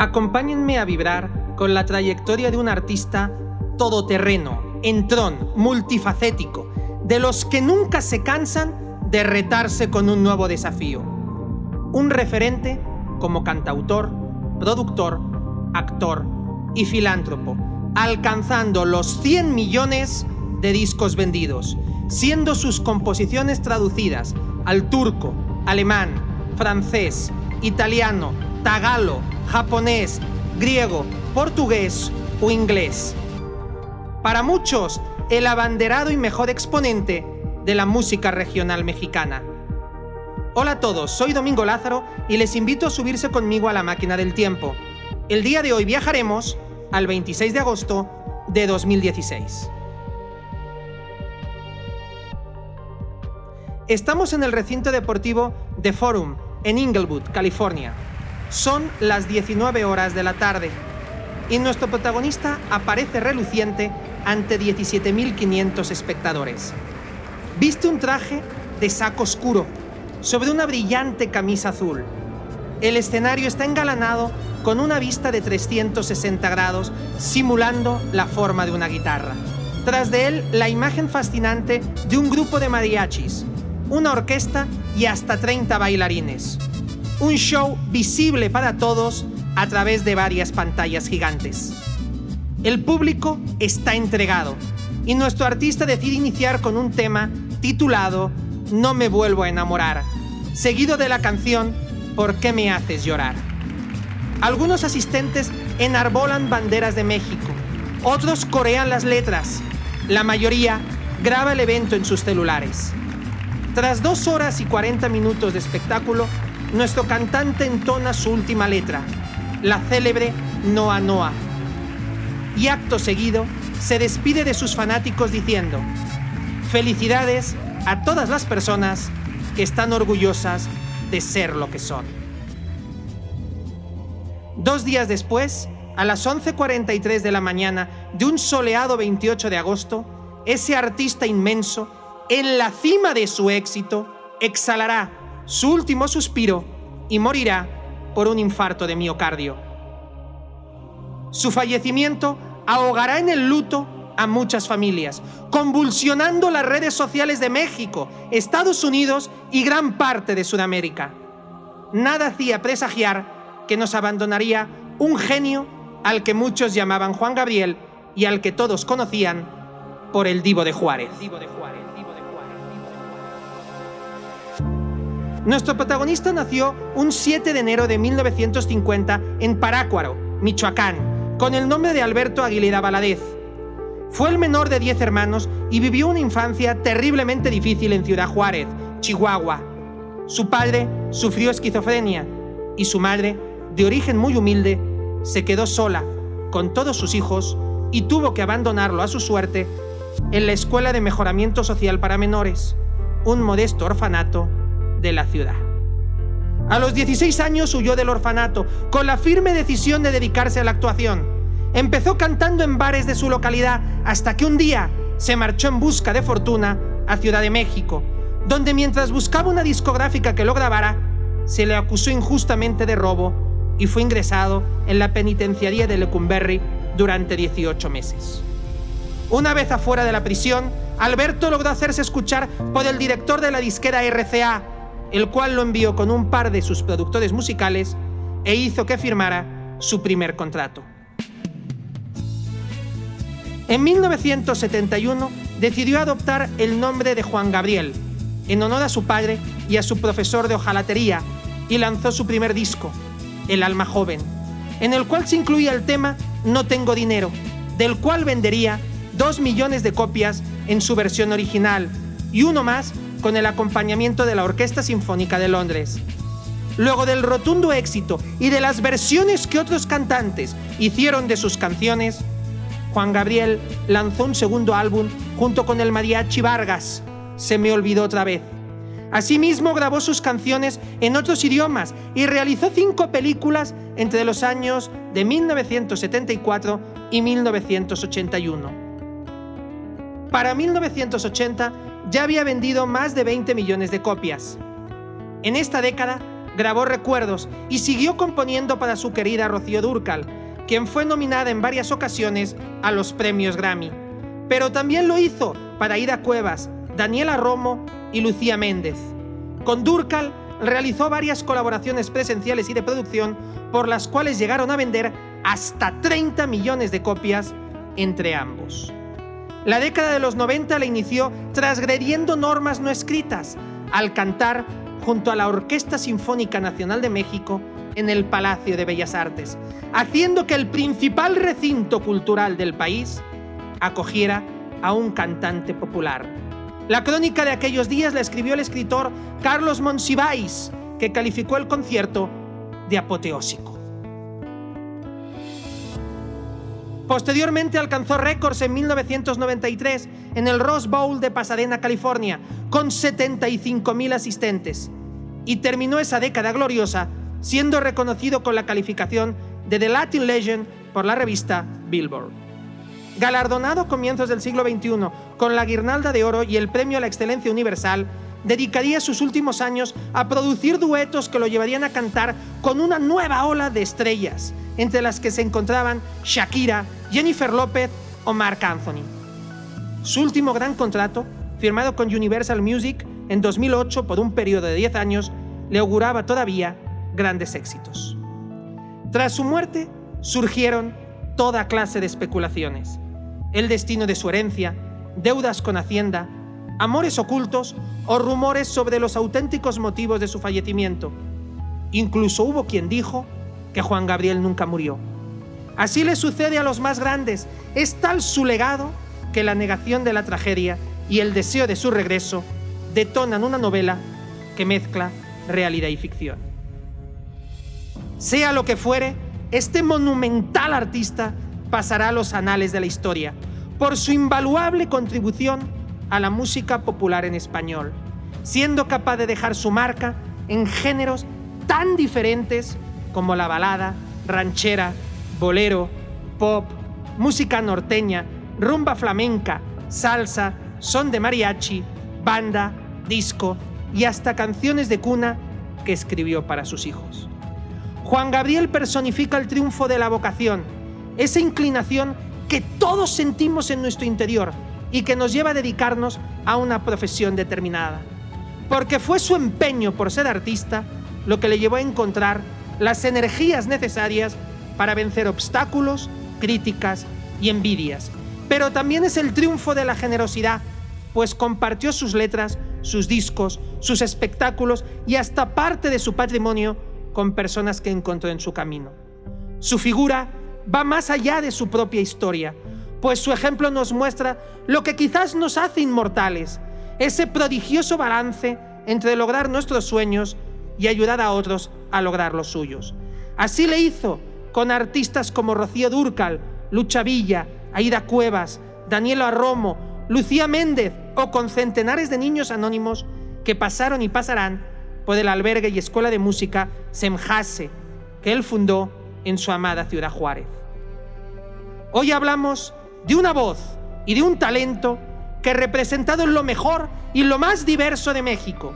Acompáñenme a vibrar con la trayectoria de un artista todoterreno, entrón, multifacético, de los que nunca se cansan de retarse con un nuevo desafío. Un referente como cantautor, productor, actor y filántropo, alcanzando los 100 millones de discos vendidos, siendo sus composiciones traducidas al turco, alemán, francés, italiano, tagalo, japonés, griego, portugués o inglés. Para muchos, el abanderado y mejor exponente de la música regional mexicana. Hola a todos, soy Domingo Lázaro y les invito a subirse conmigo a la máquina del tiempo. El día de hoy viajaremos al 26 de agosto de 2016. Estamos en el recinto deportivo The Forum, en Inglewood, California. Son las 19 horas de la tarde y nuestro protagonista aparece reluciente ante 17.500 espectadores. Viste un traje de saco oscuro sobre una brillante camisa azul. El escenario está engalanado con una vista de 360 grados simulando la forma de una guitarra. Tras de él, la imagen fascinante de un grupo de mariachis, una orquesta y hasta 30 bailarines. Un show visible para todos a través de varias pantallas gigantes. El público está entregado y nuestro artista decide iniciar con un tema titulado No me vuelvo a enamorar, seguido de la canción ¿Por qué me haces llorar? Algunos asistentes enarbolan banderas de México, otros corean las letras, la mayoría graba el evento en sus celulares. Tras dos horas y 40 minutos de espectáculo, nuestro cantante entona su última letra, la célebre Noa Noa. Y acto seguido, se despide de sus fanáticos diciendo, felicidades a todas las personas que están orgullosas de ser lo que son. Dos días después, a las 11.43 de la mañana de un soleado 28 de agosto, ese artista inmenso en la cima de su éxito, exhalará su último suspiro y morirá por un infarto de miocardio. Su fallecimiento ahogará en el luto a muchas familias, convulsionando las redes sociales de México, Estados Unidos y gran parte de Sudamérica. Nada hacía presagiar que nos abandonaría un genio al que muchos llamaban Juan Gabriel y al que todos conocían por el Divo de Juárez. Nuestro protagonista nació un 7 de enero de 1950 en Parácuaro, Michoacán, con el nombre de Alberto Aguilera Valadez. Fue el menor de 10 hermanos y vivió una infancia terriblemente difícil en Ciudad Juárez, Chihuahua. Su padre sufrió esquizofrenia y su madre, de origen muy humilde, se quedó sola con todos sus hijos y tuvo que abandonarlo a su suerte en la Escuela de Mejoramiento Social para Menores, un modesto orfanato de la ciudad. A los 16 años huyó del orfanato con la firme decisión de dedicarse a la actuación. Empezó cantando en bares de su localidad hasta que un día se marchó en busca de fortuna a Ciudad de México, donde mientras buscaba una discográfica que lo grabara, se le acusó injustamente de robo y fue ingresado en la penitenciaría de Lecumberri durante 18 meses. Una vez afuera de la prisión, Alberto logró hacerse escuchar por el director de la disquera RCA, el cual lo envió con un par de sus productores musicales e hizo que firmara su primer contrato. En 1971 decidió adoptar el nombre de Juan Gabriel, en honor a su padre y a su profesor de hojalatería, y lanzó su primer disco, El alma joven, en el cual se incluía el tema No tengo dinero, del cual vendería dos millones de copias en su versión original y uno más con el acompañamiento de la Orquesta Sinfónica de Londres. Luego del rotundo éxito y de las versiones que otros cantantes hicieron de sus canciones, Juan Gabriel lanzó un segundo álbum junto con el mariachi Vargas, Se me olvidó otra vez. Asimismo grabó sus canciones en otros idiomas y realizó cinco películas entre los años de 1974 y 1981. Para 1980 ya había vendido más de 20 millones de copias. En esta década grabó recuerdos y siguió componiendo para su querida Rocío Durcal, quien fue nominada en varias ocasiones a los premios Grammy. Pero también lo hizo para Ida Cuevas, Daniela Romo y Lucía Méndez. Con Durcal realizó varias colaboraciones presenciales y de producción por las cuales llegaron a vender hasta 30 millones de copias entre ambos. La década de los 90 la inició transgrediendo normas no escritas al cantar junto a la Orquesta Sinfónica Nacional de México en el Palacio de Bellas Artes, haciendo que el principal recinto cultural del país acogiera a un cantante popular. La crónica de aquellos días la escribió el escritor Carlos Monsiváis, que calificó el concierto de apoteósico. Posteriormente alcanzó récords en 1993 en el Rose Bowl de Pasadena, California, con 75.000 asistentes. Y terminó esa década gloriosa siendo reconocido con la calificación de The Latin Legend por la revista Billboard. Galardonado a comienzos del siglo XXI con la Guirnalda de Oro y el Premio a la Excelencia Universal, dedicaría sus últimos años a producir duetos que lo llevarían a cantar con una nueva ola de estrellas, entre las que se encontraban Shakira, Jennifer López o Mark Anthony. Su último gran contrato, firmado con Universal Music en 2008 por un periodo de 10 años, le auguraba todavía grandes éxitos. Tras su muerte, surgieron toda clase de especulaciones. El destino de su herencia, deudas con Hacienda, amores ocultos o rumores sobre los auténticos motivos de su fallecimiento. Incluso hubo quien dijo que Juan Gabriel nunca murió. Así le sucede a los más grandes. Es tal su legado que la negación de la tragedia y el deseo de su regreso detonan una novela que mezcla realidad y ficción. Sea lo que fuere, este monumental artista pasará a los anales de la historia por su invaluable contribución a la música popular en español, siendo capaz de dejar su marca en géneros tan diferentes como la balada, ranchera, bolero, pop, música norteña, rumba flamenca, salsa, son de mariachi, banda, disco y hasta canciones de cuna que escribió para sus hijos. Juan Gabriel personifica el triunfo de la vocación, esa inclinación que todos sentimos en nuestro interior y que nos lleva a dedicarnos a una profesión determinada. Porque fue su empeño por ser artista lo que le llevó a encontrar las energías necesarias para vencer obstáculos, críticas y envidias. Pero también es el triunfo de la generosidad, pues compartió sus letras, sus discos, sus espectáculos y hasta parte de su patrimonio con personas que encontró en su camino. Su figura va más allá de su propia historia, pues su ejemplo nos muestra lo que quizás nos hace inmortales, ese prodigioso balance entre lograr nuestros sueños y ayudar a otros a lograr los suyos. Así le hizo con artistas como Rocío Durcal, Lucha Villa, Aida Cuevas, Daniela Romo, Lucía Méndez o con centenares de niños anónimos que pasaron y pasarán por el albergue y escuela de música Semjase, que él fundó en su amada ciudad Juárez. Hoy hablamos de una voz y de un talento que representado en lo mejor y lo más diverso de México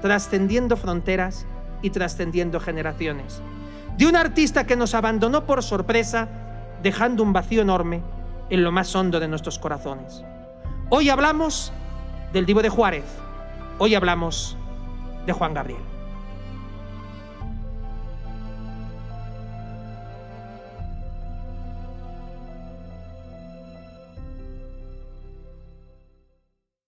trascendiendo fronteras y trascendiendo generaciones. De un artista que nos abandonó por sorpresa, dejando un vacío enorme en lo más hondo de nuestros corazones. Hoy hablamos del Divo de Juárez, hoy hablamos de Juan Gabriel.